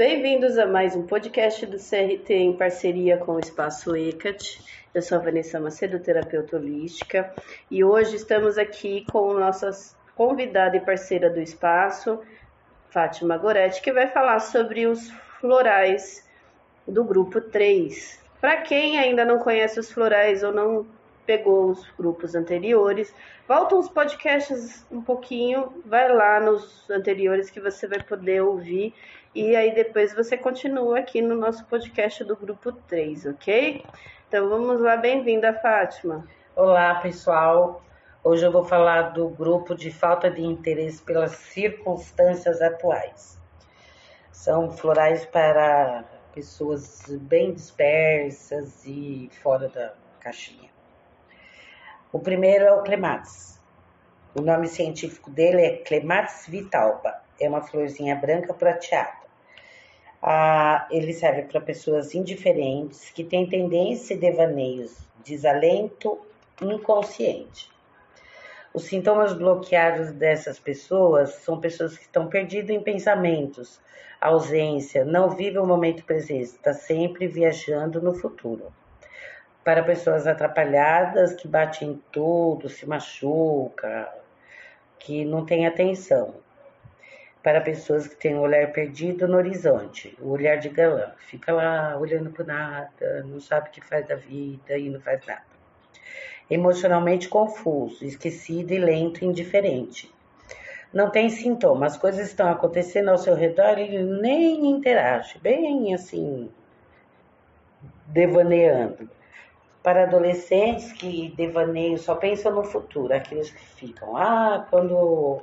Bem-vindos a mais um podcast do CRT em parceria com o Espaço ECAT. Eu sou a Vanessa Macedo, terapeuta holística, e hoje estamos aqui com nossa convidada e parceira do espaço, Fátima Goretti, que vai falar sobre os florais do grupo 3. Para quem ainda não conhece os florais ou não pegou os grupos anteriores, volta os podcasts um pouquinho, vai lá nos anteriores que você vai poder ouvir e aí depois você continua aqui no nosso podcast do grupo 3, ok? Então vamos lá, bem-vinda, Fátima. Olá, pessoal. Hoje eu vou falar do grupo de falta de interesse pelas circunstâncias atuais. São florais para pessoas bem dispersas e fora da caixinha. O primeiro é o clematis. O nome científico dele é Clematis vitalba. É uma florzinha branca prateada. Ah, ele serve para pessoas indiferentes que têm tendência a devaneios, desalento inconsciente. Os sintomas bloqueados dessas pessoas são pessoas que estão perdidas em pensamentos, ausência, não vivem o momento presente, está sempre viajando no futuro. Para pessoas atrapalhadas, que batem em tudo, se machuca, que não tem atenção para pessoas que têm o olhar perdido no horizonte, o olhar de galã. Fica lá olhando para nada, não sabe o que faz da vida e não faz nada. Emocionalmente confuso, esquecido e lento, indiferente. Não tem sintomas, as coisas estão acontecendo ao seu redor e ele nem interage, bem assim, devaneando. Para adolescentes que devaneiam, só pensam no futuro, aqueles que ficam, ah, quando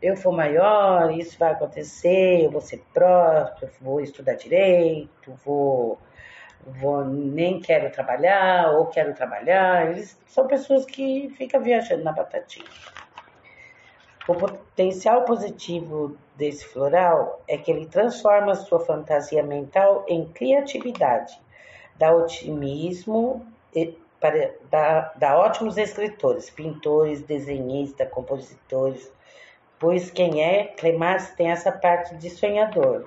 eu for maior, isso vai acontecer, eu vou ser próspero, vou estudar direito, vou, vou nem quero trabalhar ou quero trabalhar. Eles são pessoas que ficam viajando na batatinha. O potencial positivo desse floral é que ele transforma sua fantasia mental em criatividade, dá otimismo, para, dá, dá ótimos escritores, pintores, desenhistas, compositores, pois quem é Clemás tem essa parte de sonhador.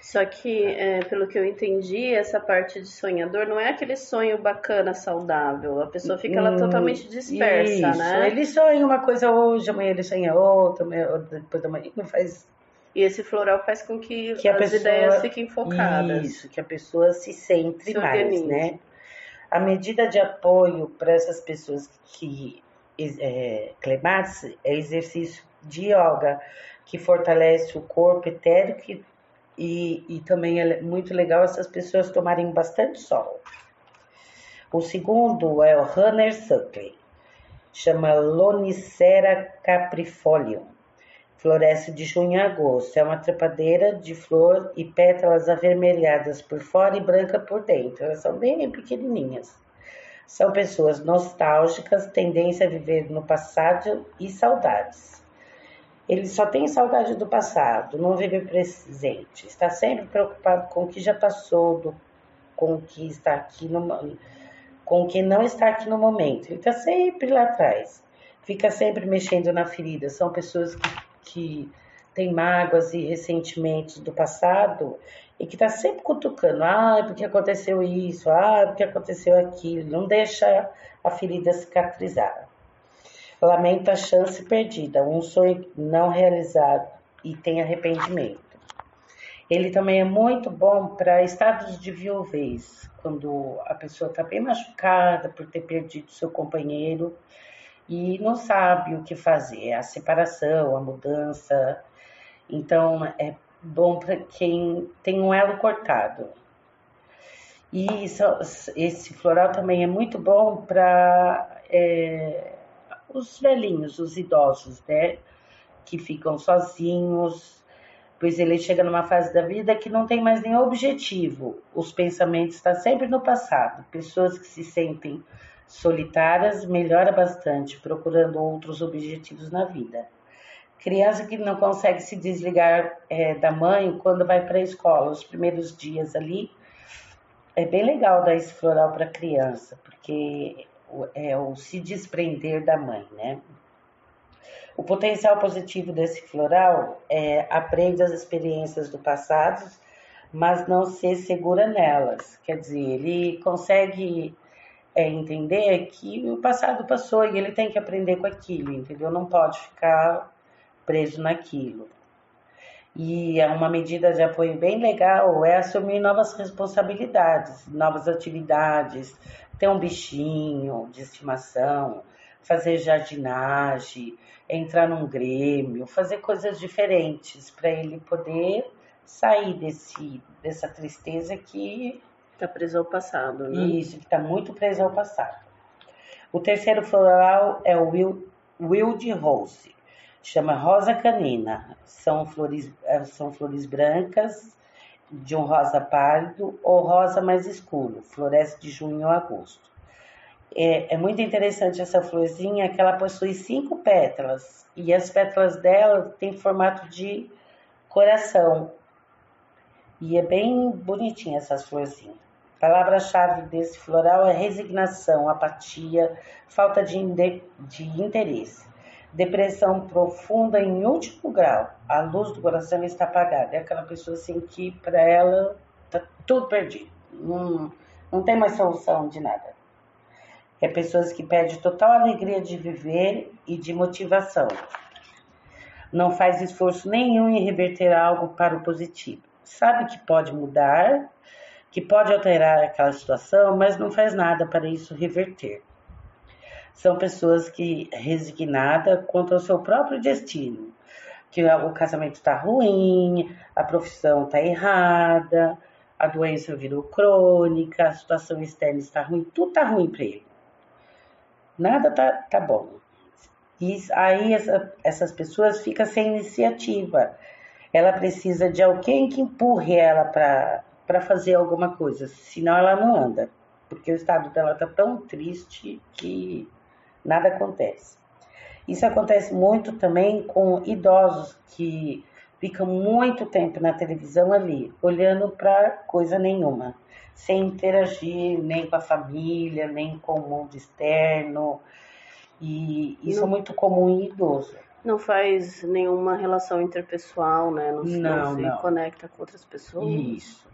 Só que, é, pelo que eu entendi, essa parte de sonhador não é aquele sonho bacana, saudável. A pessoa fica hum, totalmente dispersa, Isso. né? Ele sonha uma coisa hoje, amanhã ele sonha outra, depois da manhã não faz. E esse floral faz com que, que as pessoa, ideias fiquem focadas. Isso, que a pessoa se centre se mais, né? A medida de apoio para essas pessoas que é, clematis é exercício de yoga, que fortalece o corpo etérico e, e também é muito legal essas pessoas tomarem bastante sol. O segundo é o Runner Suckley, chama Lonicera caprifolium. Floresce de junho a agosto. É uma trepadeira de flor e pétalas avermelhadas por fora e branca por dentro. Elas são bem pequenininhas. São pessoas nostálgicas, tendência a viver no passado e saudades. Ele só tem saudade do passado, não vive o presente. Está sempre preocupado com o que já passou, do, com o que está aqui no, com o que não está aqui no momento. Ele está sempre lá atrás. Fica sempre mexendo na ferida. São pessoas que, que têm mágoas e ressentimentos do passado e que está sempre cutucando. Ah, porque aconteceu isso. Ah, porque aconteceu aquilo. Não deixa a ferida cicatrizar lamenta a chance perdida, um sonho não realizado e tem arrependimento. Ele também é muito bom para estados de viuvez, quando a pessoa está bem machucada por ter perdido seu companheiro e não sabe o que fazer, a separação, a mudança. Então é bom para quem tem um elo cortado. E isso, esse floral também é muito bom para é, os velhinhos, os idosos, né? Que ficam sozinhos, pois ele chega numa fase da vida que não tem mais nenhum objetivo. Os pensamentos estão sempre no passado. Pessoas que se sentem solitárias melhora bastante, procurando outros objetivos na vida. Criança que não consegue se desligar é, da mãe quando vai para a escola, os primeiros dias ali, é bem legal dar esse floral para criança, porque é o se desprender da mãe, né? O potencial positivo desse floral é aprende as experiências do passado, mas não se segura nelas. Quer dizer, ele consegue é, entender que o passado passou e ele tem que aprender com aquilo, entendeu? Não pode ficar preso naquilo. E é uma medida de apoio bem legal é assumir novas responsabilidades, novas atividades, ter um bichinho de estimação, fazer jardinagem, entrar num grêmio, fazer coisas diferentes para ele poder sair desse, dessa tristeza que está preso ao passado, né? Isso, que está muito preso ao passado. O terceiro floral é o Wild Rose, chama Rosa Canina. São flores, eh, são flores brancas de um rosa pálido ou rosa mais escuro, floresce de junho a agosto. É, é, muito interessante essa florzinha que ela possui cinco pétalas e as pétalas dela têm formato de coração. E é bem bonitinha essas florzinhas. Palavra-chave desse floral é resignação, apatia, falta de, de interesse, depressão profunda em último grau. A luz do coração está apagada. É aquela pessoa assim que para ela tá tudo perdido. Não, não tem mais solução de nada. É pessoas que perdem total alegria de viver e de motivação. Não faz esforço nenhum em reverter algo para o positivo. Sabe que pode mudar, que pode alterar aquela situação, mas não faz nada para isso reverter. São pessoas que resignadas quanto ao seu próprio destino, que o casamento está ruim, a profissão está errada, a doença virou crônica, a situação externa está ruim, tudo está ruim para ele. Nada tá, tá bom. E aí essa, essas pessoas ficam sem iniciativa. Ela precisa de alguém que empurre ela para fazer alguma coisa, senão ela não anda. Porque o estado dela está tão triste que nada acontece. Isso acontece muito também com idosos que ficam muito tempo na televisão ali, olhando para coisa nenhuma sem interagir nem com a família, nem com o mundo externo. E isso não, é muito comum em idoso. Não faz nenhuma relação interpessoal, né? Não, não, não se não. conecta com outras pessoas. Isso.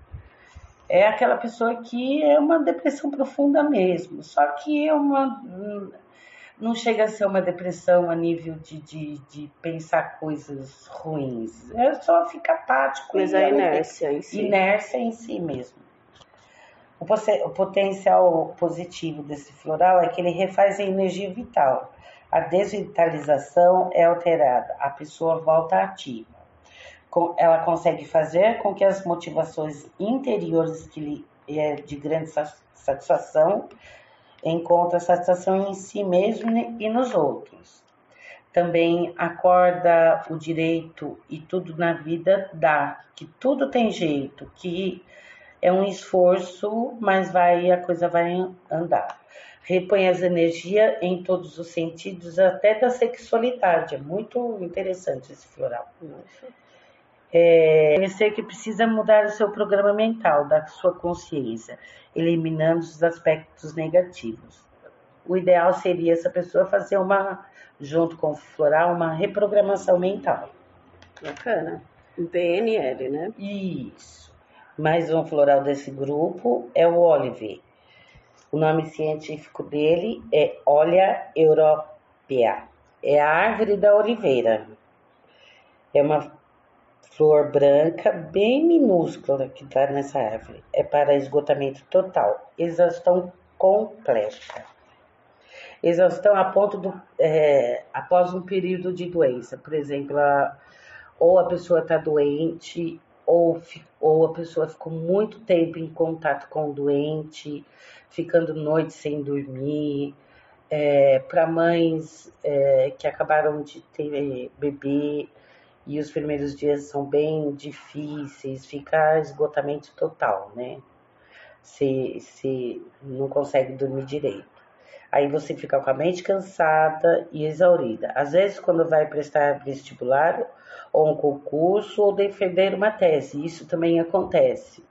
É aquela pessoa que é uma depressão profunda mesmo. Só que é uma. Não chega a ser uma depressão a nível de, de, de pensar coisas ruins. É só ficar apático. Mas a inércia em si. Inércia em si mesmo. O potencial positivo desse floral é que ele refaz a energia vital. A desvitalização é alterada, a pessoa volta ativa. Ela consegue fazer com que as motivações interiores que lhe é de grande satisfação encontre satisfação em si mesmo e nos outros. Também acorda o direito e tudo na vida dá, que tudo tem jeito, que é um esforço, mas vai a coisa vai andar. Repõe as energias em todos os sentidos, até da sexualidade. É muito interessante esse floral. É, conhecer que precisa mudar o seu programa mental, da sua consciência, eliminando os aspectos negativos. O ideal seria essa pessoa fazer uma, junto com o floral, uma reprogramação mental. Bacana. Um PNL, né? Isso. Mais um floral desse grupo é o Olive. O nome científico dele é Olea europaea. É a árvore da oliveira. É uma flor branca bem minúscula que está nessa árvore. É para esgotamento total, exaustão completa. Exaustão a ponto do é, após um período de doença, por exemplo, a, ou a pessoa está doente ou, ou a pessoa ficou muito tempo em contato com o doente, ficando noite sem dormir. É, para mães é, que acabaram de ter bebê e os primeiros dias são bem difíceis, fica esgotamento total, né? Se, se não consegue dormir direito. Aí você fica com a mente cansada e exaurida. Às vezes, quando vai prestar vestibular ou um concurso ou defender uma tese, isso também acontece.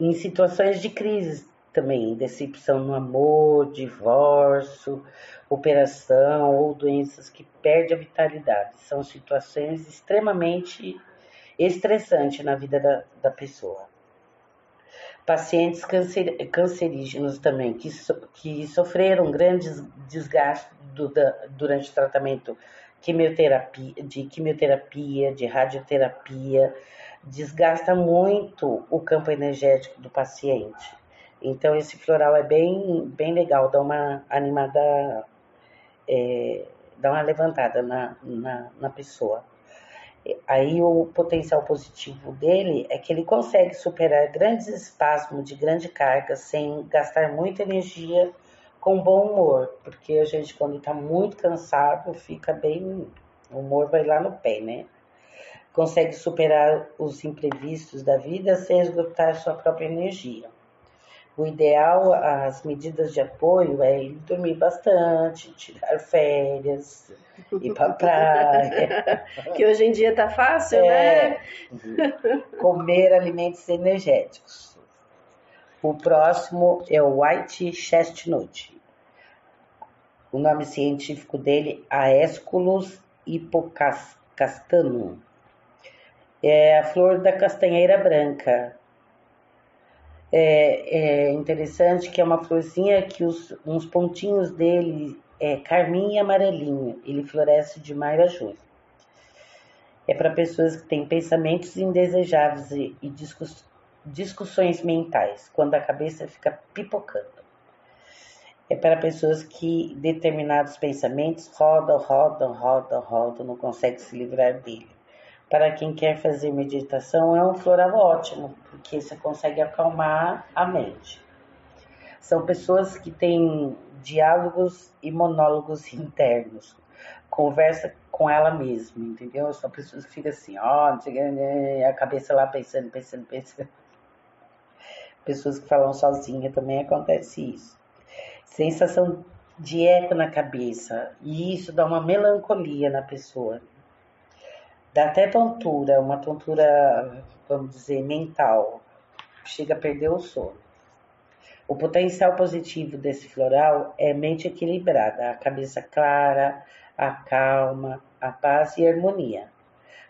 Em situações de crise também, decepção no amor, divórcio, operação ou doenças que perdem a vitalidade. São situações extremamente estressante na vida da, da pessoa. Pacientes cancer, cancerígenos também, que, so, que sofreram grandes desgastes do, da, durante o tratamento quimioterapia, de quimioterapia, de radioterapia, desgasta muito o campo energético do paciente. Então esse floral é bem, bem legal, dá uma animada, é, dá uma levantada na, na, na pessoa. Aí o potencial positivo dele é que ele consegue superar grandes espasmos de grande carga sem gastar muita energia com bom humor, porque a gente quando está muito cansado fica bem, o humor vai lá no pé, né? Consegue superar os imprevistos da vida sem esgotar sua própria energia. O ideal, as medidas de apoio é ir dormir bastante, tirar férias, ir para praia. que hoje em dia tá fácil, é, né? Comer alimentos energéticos. O próximo é o White Chestnut. O nome científico dele é Aesculus hipocastanum. É a flor da castanheira branca. É, é interessante que é uma florzinha que os, uns pontinhos dele é carmim e amarelinho. Ele floresce de maio a julho. É para pessoas que têm pensamentos indesejáveis e, e discuss, discussões mentais, quando a cabeça fica pipocando. É para pessoas que determinados pensamentos rodam, rodam, rodam, rodam, não conseguem se livrar dele. Para quem quer fazer meditação, é um floral ótimo, porque você consegue acalmar a mente. São pessoas que têm diálogos e monólogos internos. Conversa com ela mesma, entendeu? São pessoas que ficam assim, ó, oh, a cabeça lá pensando, pensando, pensando. Pessoas que falam sozinha também acontece isso. Sensação de eco na cabeça. E isso dá uma melancolia na pessoa. Dá até tontura, uma tontura, vamos dizer, mental. Chega a perder o sono. O potencial positivo desse floral é mente equilibrada, a cabeça clara, a calma, a paz e a harmonia.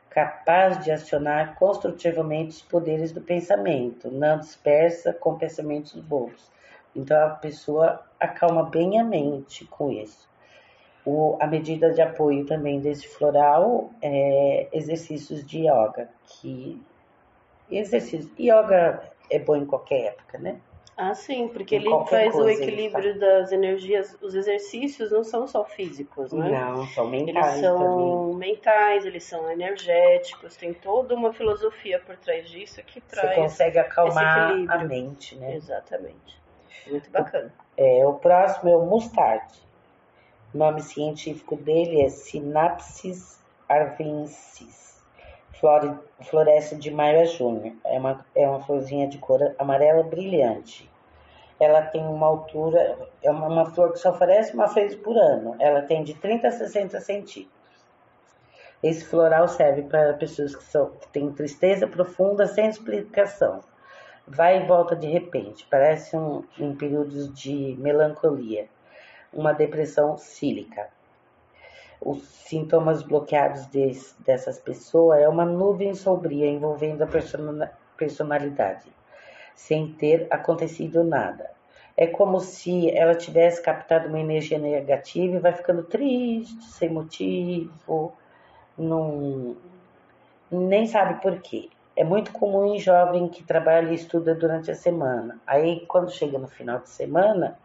Capaz de acionar construtivamente os poderes do pensamento, não dispersa com pensamentos bobos. Então a pessoa acalma bem a mente com isso. O, a medida de apoio também desse floral é exercícios de yoga, que exercício yoga é bom em qualquer época, né? Ah, sim, porque ele faz o equilíbrio das energias. Os exercícios não são só físicos, né? Não, são mentais. Eles são também. mentais, eles são energéticos, tem toda uma filosofia por trás disso que traz. Você consegue acalmar a mente, né? Exatamente. Muito bacana. É, o próximo é o mustard. O nome científico dele é Synapsis arvensis floresce de maio a junho. É uma, é uma florzinha de cor amarela brilhante. Ela tem uma altura, é uma, uma flor que só floresce uma vez por ano. Ela tem de 30 a 60 centímetros. Esse floral serve para pessoas que, são, que têm tristeza profunda sem explicação. Vai e volta de repente, parece um, em períodos de melancolia, uma depressão cílica os sintomas bloqueados dessas pessoas é uma nuvem sombria envolvendo a personalidade, sem ter acontecido nada. É como se ela tivesse captado uma energia negativa e vai ficando triste, sem motivo, não, nem sabe por quê. É muito comum em jovem que trabalha e estuda durante a semana. Aí, quando chega no final de semana,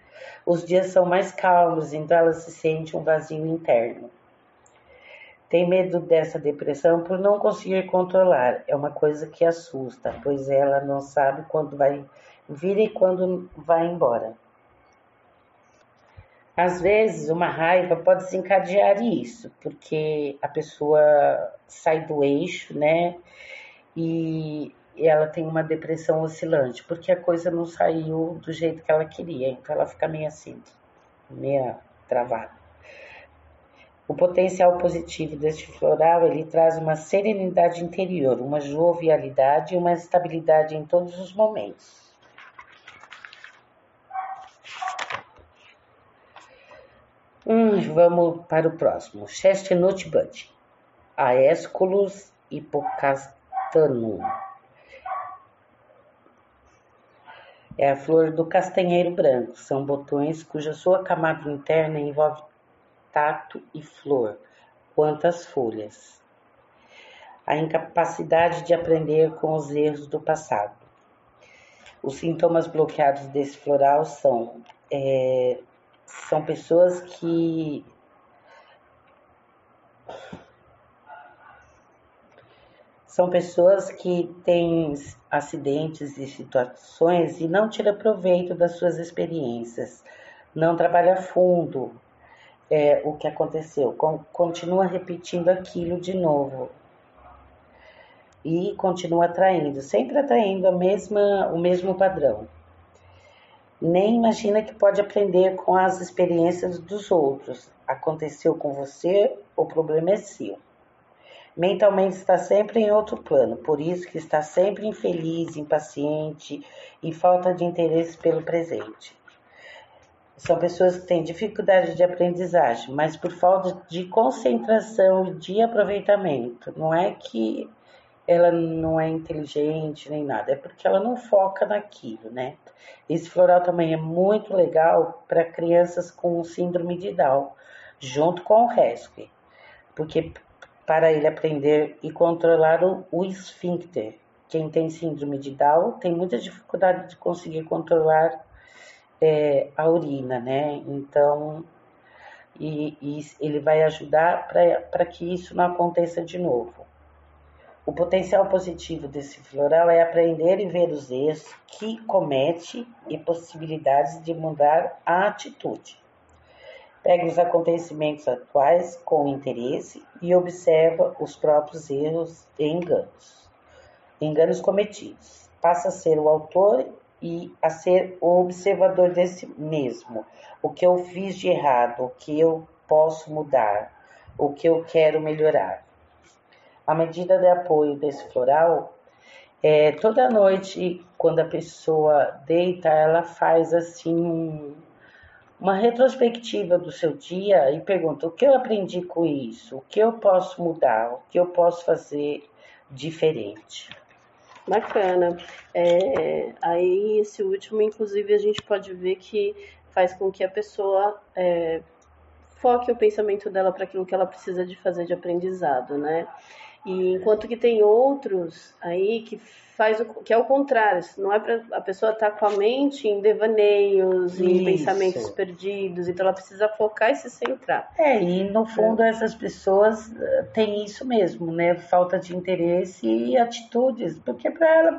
os dias são mais calmos, então ela se sente um vazio interno. Tem medo dessa depressão por não conseguir controlar. É uma coisa que assusta, pois ela não sabe quando vai vir e quando vai embora. Às vezes, uma raiva pode desencadear isso, porque a pessoa sai do eixo, né? E ela tem uma depressão oscilante, porque a coisa não saiu do jeito que ela queria, então ela fica meio assim, meio travada. O potencial positivo deste floral ele traz uma serenidade interior, uma jovialidade e uma estabilidade em todos os momentos. Hum, vamos para o próximo. Chestnut Bud. Aesculus hipocastanum. É a flor do castanheiro branco. São botões cuja sua camada interna envolve tato e flor, quanto as folhas. A incapacidade de aprender com os erros do passado. Os sintomas bloqueados desse floral são, é, são pessoas que São pessoas que têm acidentes e situações e não tiram proveito das suas experiências, não trabalha fundo é, o que aconteceu, continua repetindo aquilo de novo e continua atraindo, sempre atraindo a mesma, o mesmo padrão. Nem imagina que pode aprender com as experiências dos outros. Aconteceu com você, o problema é seu. Mentalmente está sempre em outro plano, por isso que está sempre infeliz, impaciente e falta de interesse pelo presente. São pessoas que têm dificuldade de aprendizagem, mas por falta de concentração e de aproveitamento. Não é que ela não é inteligente nem nada, é porque ela não foca naquilo, né? Esse floral também é muito legal para crianças com síndrome de Down, junto com o rescue, porque para ele aprender e controlar o, esfíncter. Quem tem síndrome de Down tem muita dificuldade de conseguir controlar é, a urina, né? Então, e, e ele vai ajudar para que isso não aconteça de novo. O potencial positivo desse floral é aprender e ver os erros que comete e possibilidades de mudar a atitude. Pegue os acontecimentos atuais com interesse e observa os próprios erros e enganos. Enganos cometidos. Passa a ser o autor e a ser o observador desse mesmo. O que eu fiz de errado, o que eu posso mudar, o que eu quero melhorar. A medida de apoio desse floral é toda noite, quando a pessoa deita, ela faz assim um uma retrospectiva do seu dia e pergunta: o que eu aprendi com isso? O que eu posso mudar? O que eu posso fazer diferente? Bacana. É, aí, esse último, inclusive, a gente pode ver que faz com que a pessoa é, foque o pensamento dela para aquilo que ela precisa de fazer de aprendizado, né? E enquanto que tem outros aí que faz o que é o contrário, não é para a pessoa estar tá com a mente em devaneios, Isso. em pensamentos perdidos, então ela precisa focar e se centrar. É, e no fundo é. essas pessoas eh, têm isso mesmo, né? Falta de interesse e atitudes, porque para ela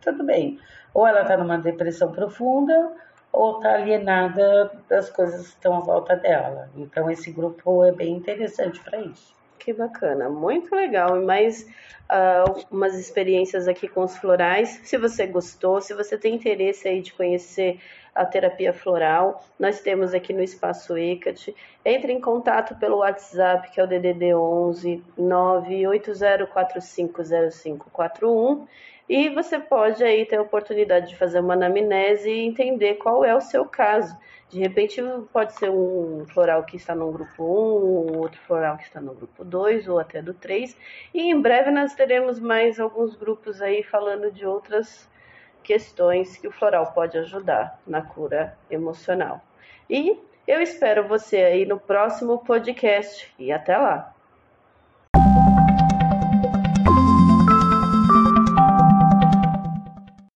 tudo bem. Ou ela está numa depressão profunda, ou está alienada das coisas que estão à volta dela. Então esse grupo é bem interessante para isso. Que bacana, muito legal. E mais uh, umas experiências aqui com os florais. Se você gostou, se você tem interesse aí de conhecer a terapia floral, nós temos aqui no Espaço ECAT. Entre em contato pelo WhatsApp, que é o DDD 11 980450541 e você pode aí ter a oportunidade de fazer uma anamnese e entender qual é o seu caso. De repente pode ser um floral que está no grupo 1, outro floral que está no grupo 2 ou até do 3. E em breve nós teremos mais alguns grupos aí falando de outras questões que o floral pode ajudar na cura emocional. E eu espero você aí no próximo podcast e até lá.